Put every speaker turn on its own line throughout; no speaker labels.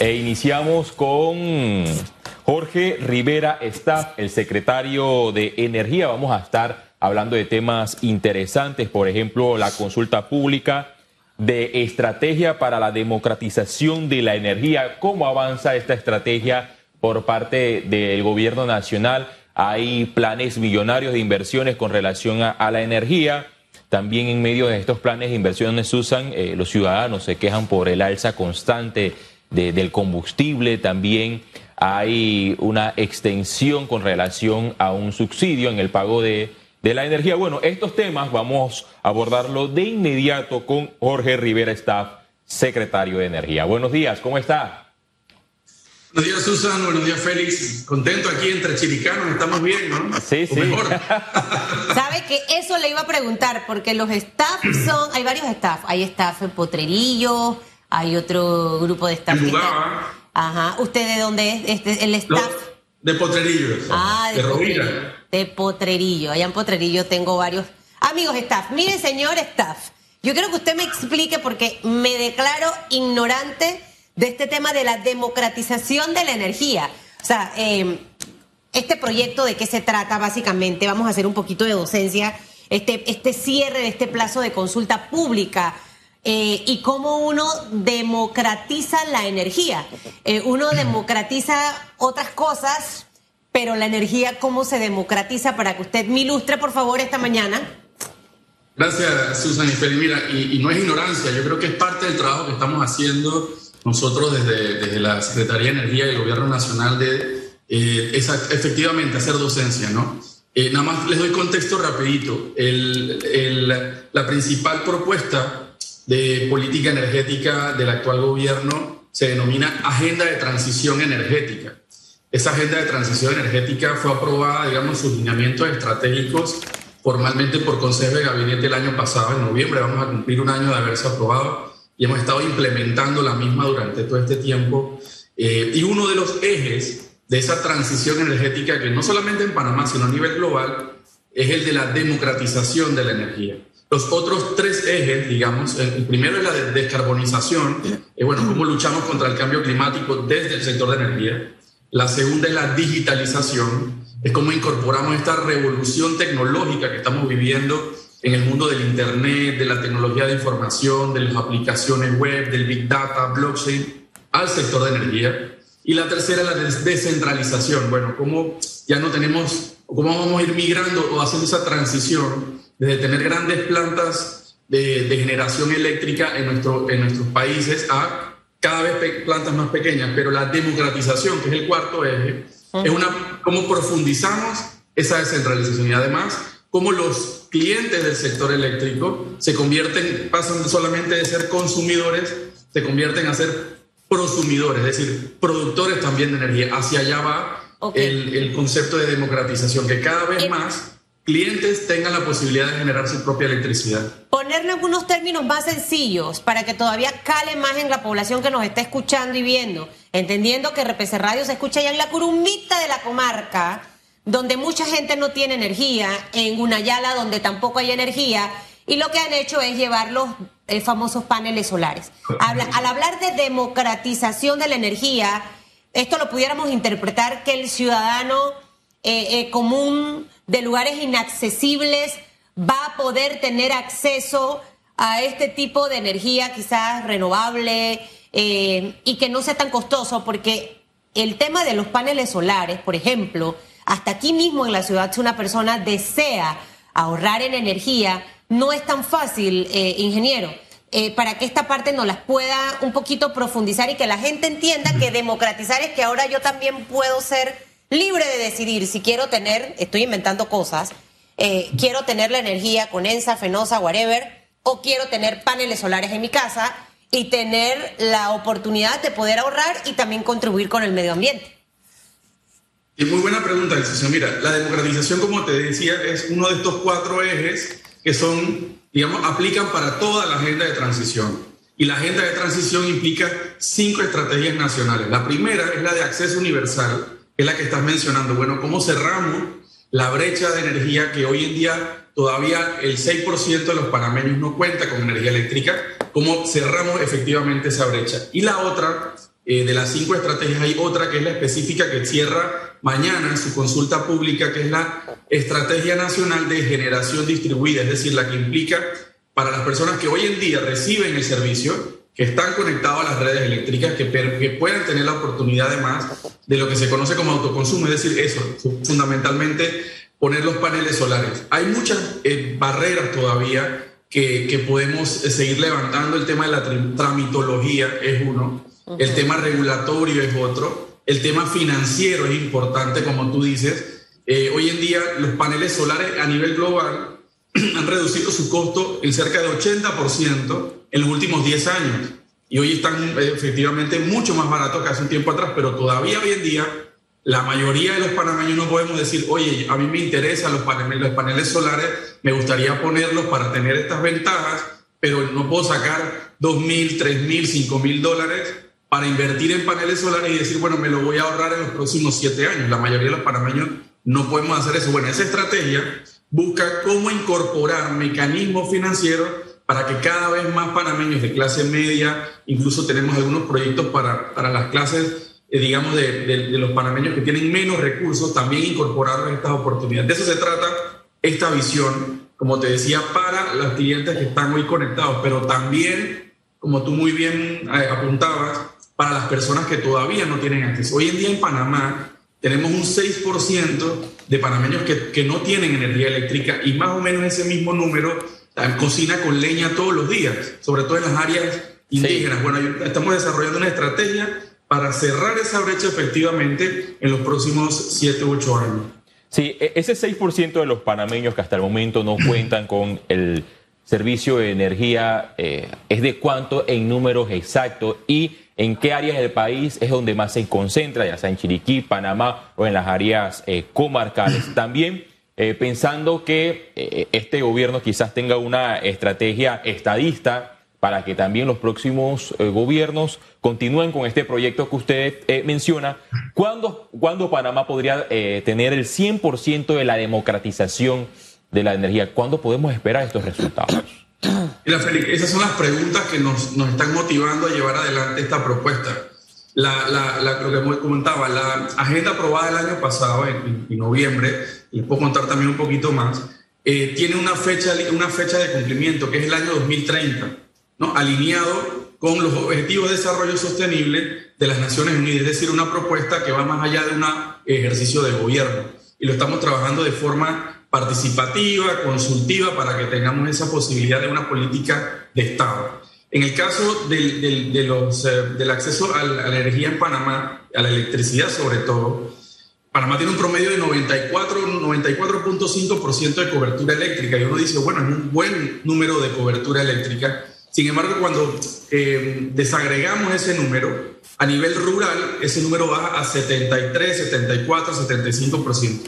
E iniciamos con Jorge Rivera Staff, el secretario de Energía. Vamos a estar hablando de temas interesantes, por ejemplo, la consulta pública de estrategia para la democratización de la energía. ¿Cómo avanza esta estrategia por parte del gobierno nacional? Hay planes millonarios de inversiones con relación a, la energía. También en medio de estos planes de inversiones, usan eh, los ciudadanos se quejan por el alza constante del combustible. También hay una extensión con relación a un subsidio en el pago de de la energía. Bueno, estos temas vamos a abordarlo de inmediato con Jorge Rivera Staff, secretario de Energía. Buenos días, ¿cómo está?
Buenos días, Susan. Buenos días, Félix. Contento aquí entre chilicanos. Estamos bien, ¿no?
Sí, sí.
Mejor. Sabe que eso le iba a preguntar, porque los staff son. Hay varios staff. Hay staff en Potrerillo, hay otro grupo de staff. Ajá. ¿Usted de dónde es? Este, el staff.
de Potrerillo.
Ah, de, de de Potrerillo. Allá en Potrerillo tengo varios amigos staff. Mire, señor staff, yo quiero que usted me explique porque me declaro ignorante de este tema de la democratización de la energía. O sea, em, este proyecto de qué se trata básicamente, vamos a hacer un poquito de docencia, este, este cierre de este plazo de consulta pública. Eh, y cómo uno democratiza la energía. Eh, uno democratiza otras cosas, pero la energía, ¿cómo se democratiza? Para que usted me ilustre, por favor, esta mañana.
Gracias, Susan y Feli. Mira, y, no es ignorancia, yo creo que es parte del trabajo que estamos haciendo nosotros desde, desde la Secretaría de Energía y el Gobierno Nacional de eh, efectivamente hacer docencia, ¿no? Eh, nada más les doy contexto rapidito. El, el, la principal propuesta de política energética del actual gobierno se denomina Agenda de Transición Energética. Esa agenda de transición energética fue aprobada, digamos, sus lineamientos estratégicos formalmente por Consejo de Gabinete el año pasado, en noviembre. Vamos a cumplir un año de haberse aprobado y hemos estado implementando la misma durante todo este tiempo. Eh, y uno de los ejes de esa transición energética, que no solamente en Panamá, sino a nivel global, es el de la democratización de la energía. Los otros tres ejes, digamos, el primero es la de descarbonización, eh, bueno, cómo luchamos contra el cambio climático desde el sector de energía. La segunda es la digitalización, es cómo incorporamos esta revolución tecnológica que estamos viviendo en el mundo del Internet, de la tecnología de información, de las aplicaciones web, del Big Data, blockchain, al sector de energía. Y la tercera es la descentralización. Bueno, cómo ya no tenemos, cómo vamos a ir migrando o haciendo esa transición desde tener grandes plantas de, de generación eléctrica en, nuestro, en nuestros países a cada vez plantas más pequeñas, pero la democratización, que es el cuarto eje, es una, cómo profundizamos esa descentralización. Y además cómo los clientes del sector eléctrico se convierten, pasan solamente de ser consumidores, se convierten a ser prosumidores, es decir, productores también de energía. Hacia allá va el, el, concepto de democratización, que cada vez más clientes tengan la posibilidad de generar su propia electricidad.
Ponerle algunos términos más sencillos para que todavía cale más en la población que nos está escuchando y viendo, entendiendo que RPC Radio se escucha ya en la curumita de la comarca, donde mucha gente no tiene energía, en Gunayala donde tampoco hay energía, y lo que han hecho es llevar los eh, famosos paneles solares. al hablar de democratización de la energía, esto lo pudiéramos interpretar que el ciudadano eh, eh, común de lugares inaccesibles va a poder tener acceso a este tipo de energía quizás renovable eh, y que no sea tan costoso, porque el tema de los paneles solares, por ejemplo, hasta aquí mismo en la ciudad, si una persona desea ahorrar en energía, no es tan fácil, ingeniero. Eh, para que esta parte nos las pueda un poquito profundizar y que la gente entienda que democratizar es que ahora yo también puedo ser libre de decidir si quiero tener, estoy inventando cosas, eh, quiero tener la energía con ENSA, Fenosa, whatever, o quiero tener paneles solares en mi casa y tener la oportunidad de poder ahorrar y también contribuir con el medio ambiente.
Y muy buena pregunta, Mira, la democratización, como te decía, es uno de estos cuatro ejes que son, digamos, aplican para toda la agenda de transición. Y la agenda de transición implica cinco estrategias nacionales. La primera es la de acceso universal, es la que estás mencionando. Bueno, ¿cómo cerramos la brecha de energía que hoy en día todavía el 6% de los panameños no cuenta con energía eléctrica? ¿Cómo cerramos efectivamente esa brecha? Y la otra Eh, de las cinco estrategias hay otra que es la específica que cierra mañana su consulta pública, que es la Estrategia Nacional de Generación Distribuida, es decir, la que implica para las personas que hoy en día reciben el servicio, que están conectados a las redes eléctricas, que, que puedan tener la oportunidad además de lo que se conoce como autoconsumo, es decir, eso, fundamentalmente poner los paneles solares. Hay muchas eh, barreras todavía que, que, podemos seguir levantando. El tema de la tramitología es uno, el tema regulatorio es otro, el tema financiero es importante, como tú dices. Eh, hoy en día los paneles solares a nivel global han reducido su costo en cerca de 80% en los últimos 10 años. Y hoy están eh, efectivamente mucho más baratos que hace un tiempo atrás, pero todavía hoy en día la mayoría de los panameños no podemos decir, oye, a mí me interesan los paneles, los paneles solares, me gustaría ponerlos para tener estas ventajas, pero no puedo sacar 2.000, 3.000, 5.000 dólares para invertir en paneles solares y decir, bueno, me lo voy a ahorrar en los próximos 7 años. La mayoría de los panameños no podemos hacer eso. Bueno, esa estrategia busca cómo incorporar mecanismos financieros para que cada vez más panameños de clase media, incluso tenemos algunos proyectos para, para las clases, eh, digamos, de, de, los panameños que tienen menos recursos, también incorporar estas oportunidades. De eso se trata esta visión, como te decía, para los clientes que están hoy conectados, pero también, como tú muy bien eh, apuntabas, para las personas que todavía no tienen acceso. Hoy en día en Panamá tenemos un 6% de panameños que, que no tienen energía eléctrica y más o menos ese mismo número cocina con leña todos los días, sobre todo en las áreas indígenas. Bueno, estamos desarrollando una estrategia para cerrar esa brecha efectivamente en los próximos 7 u 8 años.
Sí, e, ese 6% de los panameños que hasta el momento no cuentan con el servicio de energía, eh, ¿es de cuánto en números exactos y en qué áreas del país es donde más se concentra, ya sea en Chiriquí, Panamá o en las áreas eh, comarcales? También eh, pensando que eh, este gobierno quizás tenga una estrategia estadista para que también los próximos gobiernos continúen con este proyecto que usted menciona. ¿Cuándo, ¿Cuándo, Panamá podría tener el 100% de la democratización de la energía? ¿Cuándo podemos esperar estos resultados?
Esas son las preguntas que nos, están motivando a llevar adelante esta propuesta. La, lo que comentaba, la agenda aprobada el año pasado, en, noviembre, y puedo contar también un poquito más, eh, tiene una fecha, una fecha de cumplimiento, que es el año 2030, ¿no? alineado con los Objetivos de Desarrollo Sostenible de las Naciones Unidas, es decir, una propuesta que va más allá de un ejercicio de gobierno. Y lo estamos trabajando de forma participativa, consultiva, para que tengamos esa posibilidad de una política de Estado. En el caso del, de los, eh, del acceso a la, energía en Panamá, a la electricidad sobre todo, Panamá tiene un promedio de 94, 94.5% de cobertura eléctrica y uno dice, bueno, es un buen número de cobertura eléctrica. Sin embargo, cuando eh, desagregamos ese número, a nivel rural, ese número baja a 73, 74, 75%.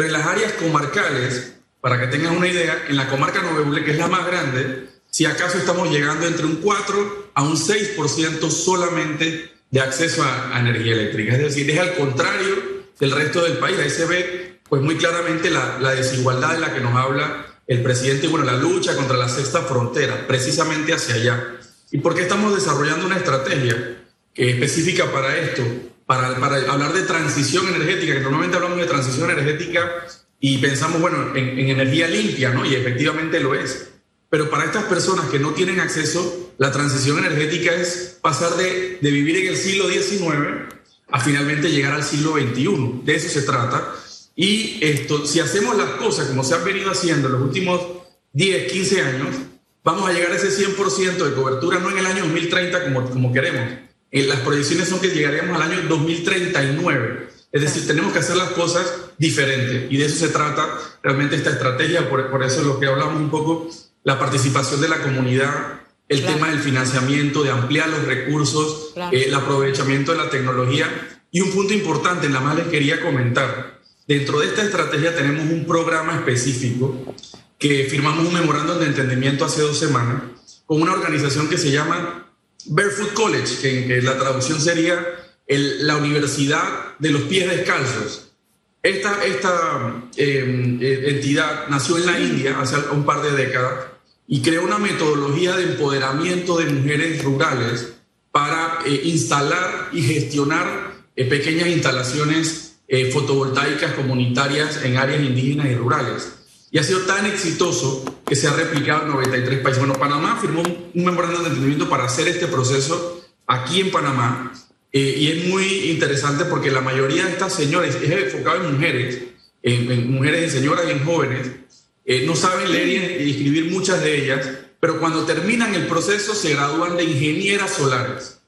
Pero en las áreas comarcales, para que tengan una idea, en la comarca Nueve que es la más grande, si acaso estamos llegando entre un 4 a un 6% solamente de acceso a, energía eléctrica. Es decir, es al contrario del resto del país. Ahí se ve pues muy claramente la, la desigualdad de la que nos habla el presidente y bueno, la lucha contra la sexta frontera, precisamente hacia allá. ¿Y por qué estamos desarrollando una estrategia que específica para esto? Para, hablar de transición energética, que normalmente hablamos de transición energética y pensamos, bueno, en, en energía limpia, ¿no? Y efectivamente lo es. Pero para estas personas que no tienen acceso, la transición energética es pasar de, de vivir en el siglo XIX a finalmente llegar al siglo XXI. De eso se trata. Y esto, si hacemos las cosas como se han venido haciendo en los últimos 10, 15 años, vamos a llegar a ese 100% de cobertura, no en el año 2030 como, como queremos. En las proyecciones son que llegaremos al año 2039. Es decir, tenemos que hacer las cosas diferentes. Y de eso se trata realmente esta estrategia. Por, por eso es lo que hablamos un poco la participación de la comunidad, el tema del financiamiento, de ampliar los recursos, eh, el aprovechamiento de la tecnología. Y un punto importante, nada más les quería comentar, dentro de esta estrategia tenemos un programa específico que firmamos un memorándum de entendimiento hace dos semanas con una organización que se llama Barefoot College, que, que la traducción sería la Universidad de los Pies Descalzos. Esta, esta em, eh, entidad nació en la India hace un par de décadas y creó una metodología de empoderamiento de mujeres rurales para eh, instalar y gestionar eh, pequeñas instalaciones fotovoltaicas comunitarias en áreas indígenas y rurales. Y ha sido tan exitoso que se ha replicado en 93 países. Bueno, Panamá firmó un memorándum de entendimiento para hacer este proceso aquí en Panamá. y es muy interesante porque la mayoría de estas señoras es enfocado en mujeres, en, mujeres, en señoras y en jóvenes. no saben leer y escribir muchas de ellas, pero cuando terminan el proceso se gradúan de ingenieras solares,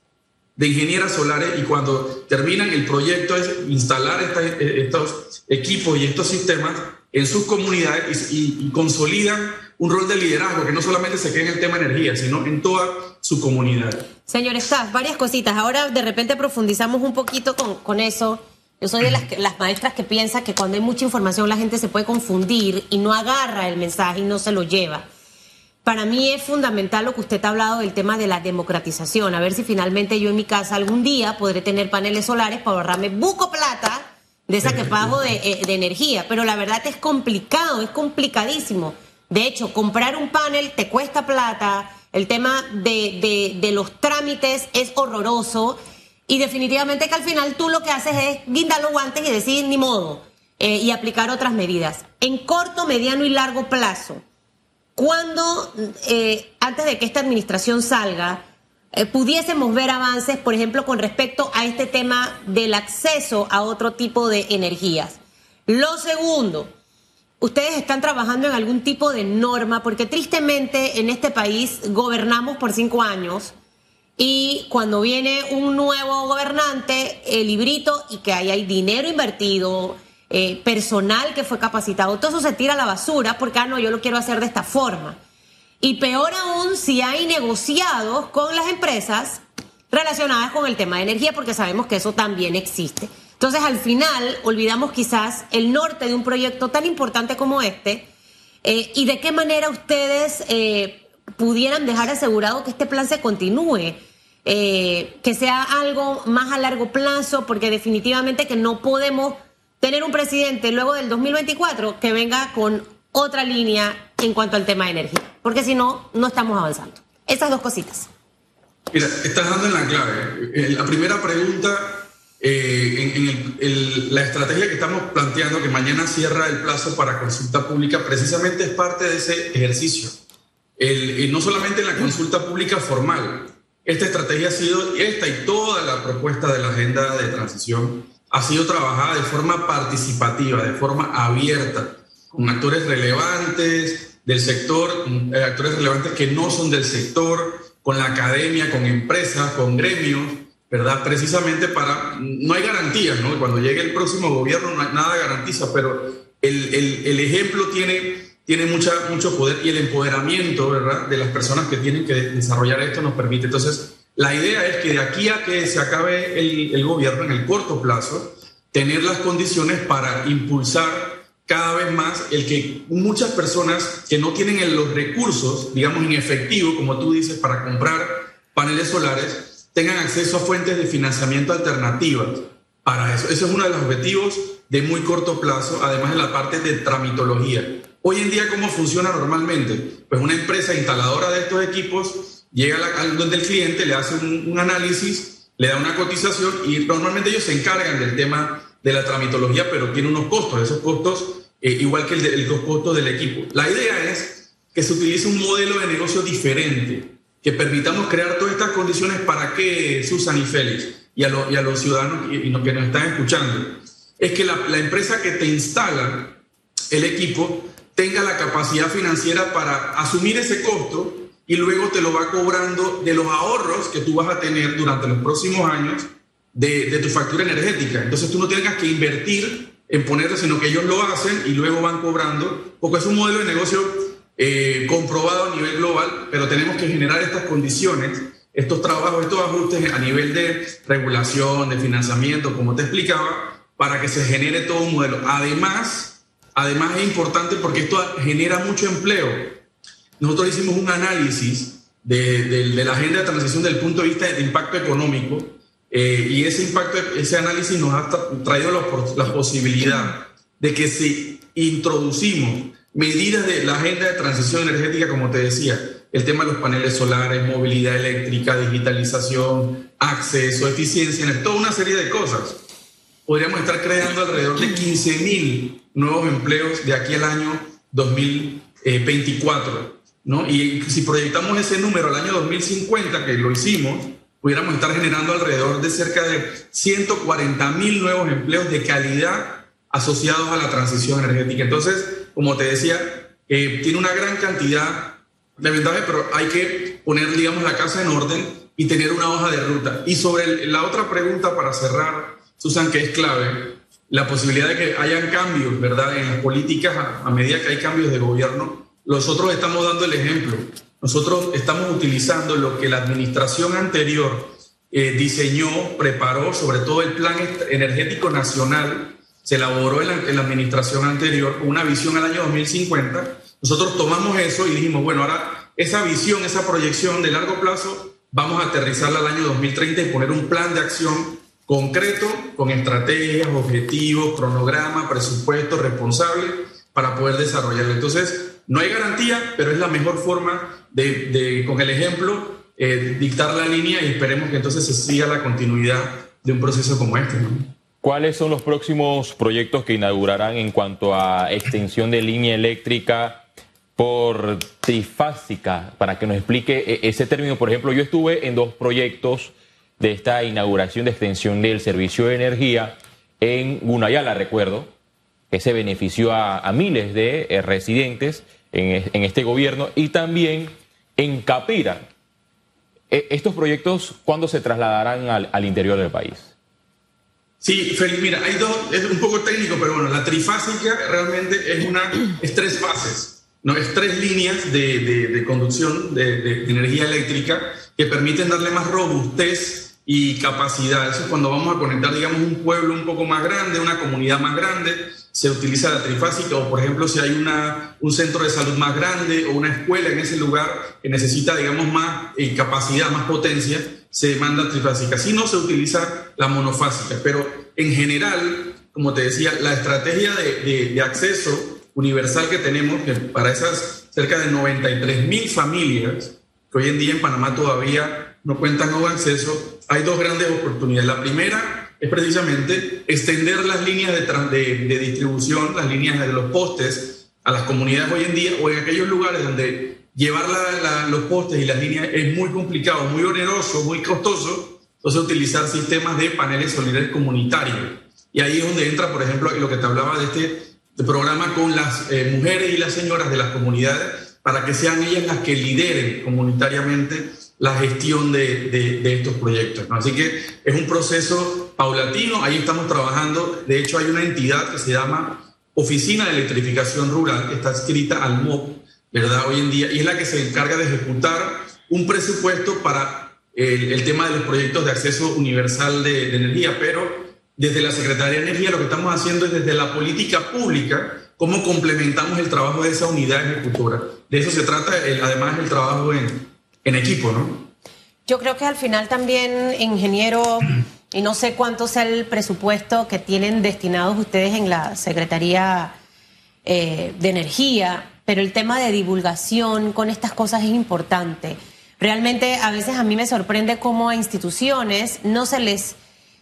de ingenieras solares y cuando terminan el proyecto es instalar eh, estos equipos y estos sistemas en sus comunidades y, consolidan un rol de liderazgo que no solamente se queda en el tema energía, sino en toda su comunidad.
Señor Staff, varias cositas. Ahora de repente profundizamos un poquito con, con eso. Yo soy de las, las maestras que piensa que cuando hay mucha información la gente se puede confundir y no agarra el mensaje y no se lo lleva. Para mí es fundamental lo que usted ha hablado del tema de la democratización. A ver si finalmente yo en mi casa algún día podré tener paneles solares para ahorrarme buco plata de esa que pago eh, de, energía. Pero la verdad es complicado, es complicadísimo. De hecho, comprar un panel te cuesta plata. El tema de, de los trámites es horroroso. Y definitivamente que al final tú lo que haces es guindar los guantes y decir ni modo. Eh, y aplicar otras medidas. En corto, mediano y largo plazo cuando, eh, antes de que esta administración salga, eh, pudiésemos ver avances, por ejemplo, con respecto a este tema del acceso a otro tipo de energías. Lo segundo, ustedes están trabajando en algún tipo de norma, porque tristemente en este país gobernamos por cinco años y cuando viene un nuevo gobernante, el librito y que ahí hay dinero invertido, eh, personal que fue capacitado, todo eso se tira a la basura porque, ah, no, yo lo quiero hacer de esta forma. Y peor aún si hay negociados con las empresas relacionadas con el tema de energía, porque sabemos que eso también existe. Entonces, al final, olvidamos quizás el norte de un proyecto tan importante como este eh, y de qué manera ustedes eh, pudieran dejar asegurado que este plan se continúe. que sea algo más a largo plazo, porque definitivamente que no podemos tener un presidente luego del 2024 que venga con otra línea en cuanto al tema de energía, porque si no, no estamos avanzando. Esas dos cositas.
Mira, estás dando en la clave. Eh, la primera pregunta, eh, en, la estrategia que estamos planteando, que mañana cierra el plazo para consulta pública, precisamente es parte de ese ejercicio. El, no solamente en la consulta pública formal, esta estrategia ha sido, esta y toda la propuesta de la agenda de transición, ha sido trabajada de forma participativa, de forma abierta, con actores relevantes del sector, eh, actores relevantes que no son del sector, con la academia, con empresas, con gremios, ¿verdad? Precisamente para, no hay garantías, ¿no? Cuando llegue el próximo gobierno nada garantiza, pero el, el, el ejemplo tiene, tiene mucha, mucho poder y el empoderamiento, ¿verdad? De las personas que tienen que desarrollar esto nos permite. Entonces, la idea es que de aquí a que se acabe el, gobierno en el corto plazo, tener las condiciones para impulsar cada vez más el que muchas personas que no tienen los recursos, digamos en efectivo, como tú dices, para comprar paneles solares, tengan acceso a fuentes de financiamiento alternativas para eso. Eso es uno de los objetivos de muy corto plazo, además de la parte de tramitología. Hoy en día, ¿cómo funciona normalmente? Pues una empresa instaladora de estos equipos llega al donde el cliente, le hace un, análisis, le da una cotización y normalmente ellos se encargan del tema de la tramitología, pero tiene unos costos, esos costos eh, igual que el de, los costos del equipo. La idea es que se utilice un modelo de negocio diferente, que permitamos crear todas estas condiciones para que Susan y Félix y a, y a los ciudadanos y, los que nos están escuchando, es que la, la empresa que te instala el equipo tenga la capacidad financiera para asumir ese costo y luego te lo va cobrando de los ahorros que tú vas a tener durante los próximos años de, tu factura energética. Entonces tú no tengas que invertir en ponerlo, sino que ellos lo hacen y luego van cobrando, porque es un modelo de negocio eh, comprobado a nivel global, pero tenemos que generar estas condiciones, estos trabajos, estos ajustes a nivel de regulación, de financiamiento, como te explicaba, para que se genere todo un modelo. Además, además es importante porque esto genera mucho empleo nosotros hicimos un análisis de, la agenda de transición desde el punto de vista de impacto económico eh, y ese impacto, ese análisis nos ha traído la, posibilidad de que si introducimos medidas de la agenda de transición energética, como te decía, el tema de los paneles solares, movilidad eléctrica, digitalización, acceso, eficiencia, toda una serie de cosas. Podríamos estar creando alrededor de 15 mil nuevos empleos de aquí al año 2024. ¿no? Y si proyectamos ese número al año 2050, que lo hicimos, pudiéramos estar generando alrededor de cerca de 140 mil nuevos empleos de calidad asociados a la transición energética. Entonces, como te decía, eh, tiene una gran cantidad de ventajas, pero hay que poner, digamos, la casa en orden y tener una hoja de ruta. Y sobre la otra pregunta para cerrar, Susan, que es clave, la posibilidad de que hayan cambios, ¿verdad?, en las políticas a medida que hay cambios de gobierno nosotros estamos dando el ejemplo. Nosotros estamos utilizando lo que la administración anterior eh, diseñó, preparó, sobre todo el Plan Energético Nacional, se elaboró en la, en la administración anterior con una visión al año 2050. Nosotros tomamos eso y dijimos, bueno, ahora esa visión, esa proyección de largo plazo, vamos a aterrizarla al año 2030 y poner un plan de acción concreto con estrategias, objetivos, cronograma, presupuesto responsable para poder desarrollarlo. Entonces, no hay garantía, pero es la mejor forma de, con el ejemplo, eh, dictar la línea y esperemos que entonces se siga la continuidad de un proceso como este.
¿Cuáles son los próximos proyectos que inaugurarán en cuanto a extensión de línea eléctrica por trifásica? Para que nos explique e, ese término. Por ejemplo, yo estuve en dos proyectos de esta inauguración de extensión del servicio de energía en Gunayala, recuerdo, que se benefició a, miles de eh, residentes en, este gobierno y también en Capira. E, ¿Estos proyectos cuándo se trasladarán al, interior del país?
Sí, Félix, mira, hay dos, es un poco técnico, pero bueno, la trifásica realmente es, una, es tres fases, ¿no? es tres líneas de, conducción de, de, energía eléctrica que permiten darle más robustez y capacidad. Eso es cuando vamos a conectar, digamos, un pueblo un poco más grande, una comunidad más grande, se utiliza la trifásica o por ejemplo si hay una, un centro de salud más grande o una escuela en ese lugar que necesita digamos más eh, capacidad, más potencia, se manda trifásica. Si no se utiliza la monofásica, pero en general, como te decía, la estrategia de, de, acceso universal que tenemos, que para esas cerca de 93 mil familias que hoy en día en Panamá todavía no cuentan con acceso, hay dos grandes oportunidades. La primera es precisamente extender las líneas de, distribución, las líneas de los postes a las comunidades hoy en día o en aquellos lugares donde llevar los postes y las líneas es muy complicado, muy oneroso, muy costoso, entonces utilizar sistemas de paneles solares comunitarios. Y ahí es donde entra, por ejemplo, lo que te hablaba de este programa con las eh, mujeres y las señoras de las comunidades para que sean ellas las que lideren comunitariamente la gestión de, estos proyectos. Así que es un proceso paulatino, ahí estamos trabajando. De hecho, hay una entidad que se llama Oficina de Electrificación Rural, que está escrita al MOP, ¿verdad? Hoy en día, y es la que se encarga de ejecutar un presupuesto para el, tema de los proyectos de acceso universal de, energía, pero desde la Secretaría de Energía lo que estamos haciendo es desde la política pública, cómo complementamos el trabajo de esa unidad ejecutora. De eso se trata, además, el trabajo en equipo, ¿no?
Yo creo que al final también, ingeniero, y no sé cuánto sea el presupuesto que tienen destinados ustedes en la Secretaría eh, de Energía, pero el tema de divulgación con estas cosas es importante. Realmente a veces a mí me sorprende cómo a instituciones no se les,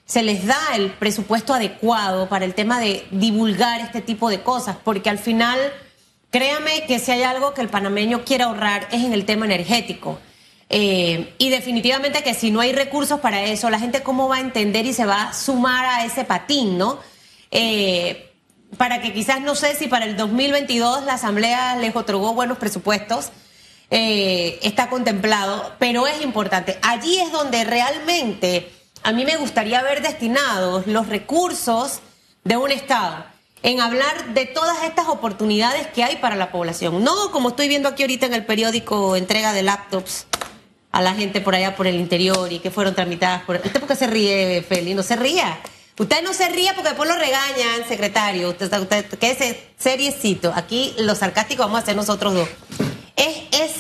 se les da el presupuesto adecuado para el tema de divulgar este tipo de cosas, porque al final, créame que si hay algo que el panameño quiere ahorrar es en el tema energético. Eh, y definitivamente que si no hay recursos para eso, la gente cómo va a entender y se va a sumar a ese patín, ¿no? Eh, para que quizás no sé si para el 2022 la Asamblea les otorgó buenos presupuestos, eh, está contemplado, pero es importante. Allí es donde realmente a mí me gustaría ver destinados los recursos de un Estado en hablar de todas estas oportunidades que hay para la población. No como estoy viendo aquí ahorita en el periódico entrega de laptops a la gente por allá por el interior y que fueron tramitadas por... ¿Usted por qué se ríe, Feli? No se ría. Usted no se ría porque después lo regañan, secretario. Usted, usted quédese seriecito. Aquí lo sarcástico vamos a hacer nosotros dos. Es, es,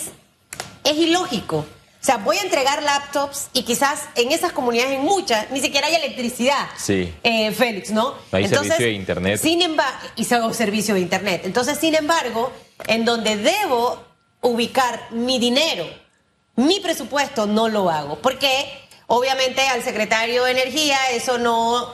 es ilógico. O sea, voy a entregar laptops y quizás en esas comunidades, en muchas, ni siquiera hay electricidad.
Sí.
Eh, Félix, ¿no?
No hay servicio de internet.
Sin embargo, y servicio de internet. Entonces, sin embargo, en donde debo ubicar mi dinero, mi presupuesto, no lo hago. Porque obviamente al secretario de Energía eso no,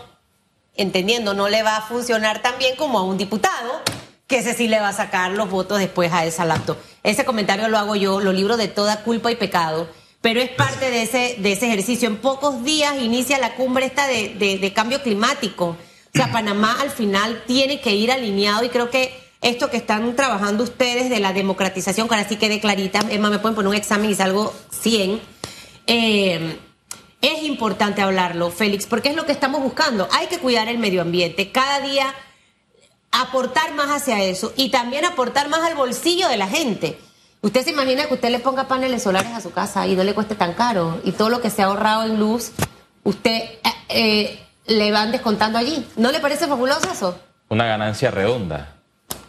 entendiendo, no le va a funcionar tan bien como a un diputado, que ese sí le va a sacar los votos después a esa laptop. Ese comentario lo hago yo, lo libro de toda culpa y pecado pero es parte de ese, de ese ejercicio. En pocos días inicia la cumbre esta de, de, cambio climático. O sea, Panamá al final tiene que ir alineado y creo que esto que están trabajando ustedes de la democratización, que ahora quede clarita, Emma, me pueden poner un examen y salgo 100. Eh, es importante hablarlo, Félix, porque es lo que estamos buscando. Hay que cuidar el medio ambiente. Cada día aportar más hacia eso y también aportar más al bolsillo de la gente. Usted se imagina que usted le ponga paneles solares a su casa y no le cueste tan caro y todo lo que se ha ahorrado en luz, usted eh, eh, le van descontando allí. ¿No le parece fabuloso eso?
Una ganancia redonda.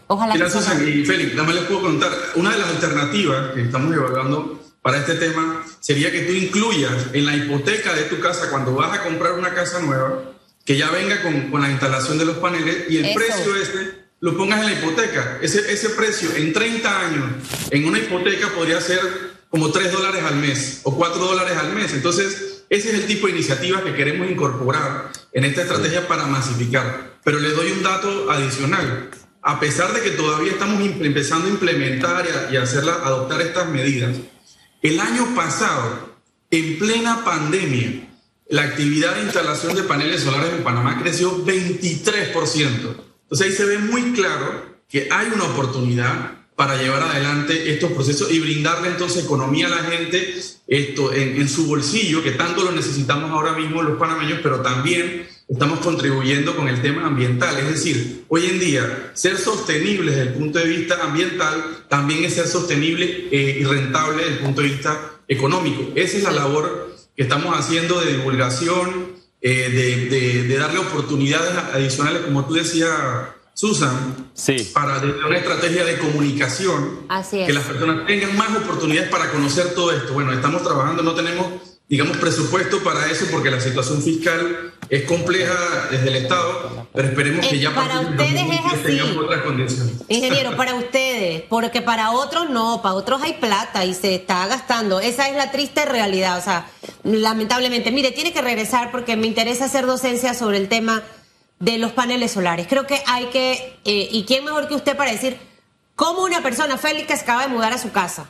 Ojalá. Gracias, y Félix. Nada más les puedo contar. Una de las alternativas que estamos evaluando para este tema sería que tú incluyas en la hipoteca de tu casa cuando vas a comprar una casa nueva, que ya venga con, con la instalación de los paneles y el precio este lo pongas en la hipoteca. Ese, ese precio en 30 años en una hipoteca podría ser como 3 dólares al mes o 4 dólares al mes. Entonces, ese es el tipo de iniciativas que queremos incorporar en esta estrategia para masificar. Pero le doy un dato adicional. A pesar de que todavía estamos empezando a implementar y, a, hacerla, adoptar estas medidas, el año pasado, en plena pandemia, la actividad de instalación de paneles solares en Panamá creció 23%. Entonces ahí se ve muy claro que hay una oportunidad para llevar adelante estos procesos y brindarle entonces economía a la gente esto en, su bolsillo, que tanto lo necesitamos ahora mismo los panameños, pero también estamos contribuyendo con el tema ambiental. Es decir, hoy en día ser sostenible desde el punto de vista ambiental también es ser sostenible eh, y rentable desde el punto de vista económico. Esa es la labor que estamos haciendo de divulgación, eh, de, darle oportunidades adicionales, como tú decías, Susan,
sí.
para una estrategia de comunicación, que las personas tengan más oportunidades para conocer todo esto. Bueno, estamos trabajando, no tenemos digamos, presupuesto para eso porque la situación fiscal es compleja desde el Estado, pero esperemos que eh, ya
para ustedes es así.
otras condiciones.
Ingeniero, para ustedes, porque para otros no, para otros hay plata y se está gastando. Esa es la triste realidad, o sea, lamentablemente. Mire, tiene que regresar porque me interesa hacer docencia sobre el tema de los paneles solares. Creo que hay que, eh, y quién mejor que usted para decir cómo una persona, Félix, que se acaba de mudar a su casa,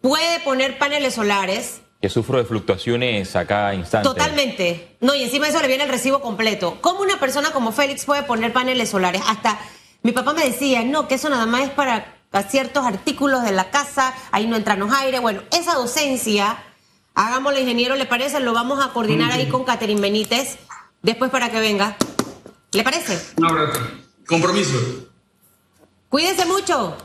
puede poner paneles solares
que sufro de fluctuaciones a cada instante.
Totalmente. No, y encima de eso le viene el recibo completo. ¿Cómo una persona como Félix puede poner paneles solares? Hasta mi papá me decía, no, que eso nada más es para ciertos artículos de la casa, ahí no entranos aire. Bueno, esa docencia, hagámoslo, ingeniero, ¿le parece? Lo vamos a coordinar ahí con Catherine Benítez, después para que venga. ¿Le parece?
Un abrazo. Compromiso.
Cuídense mucho.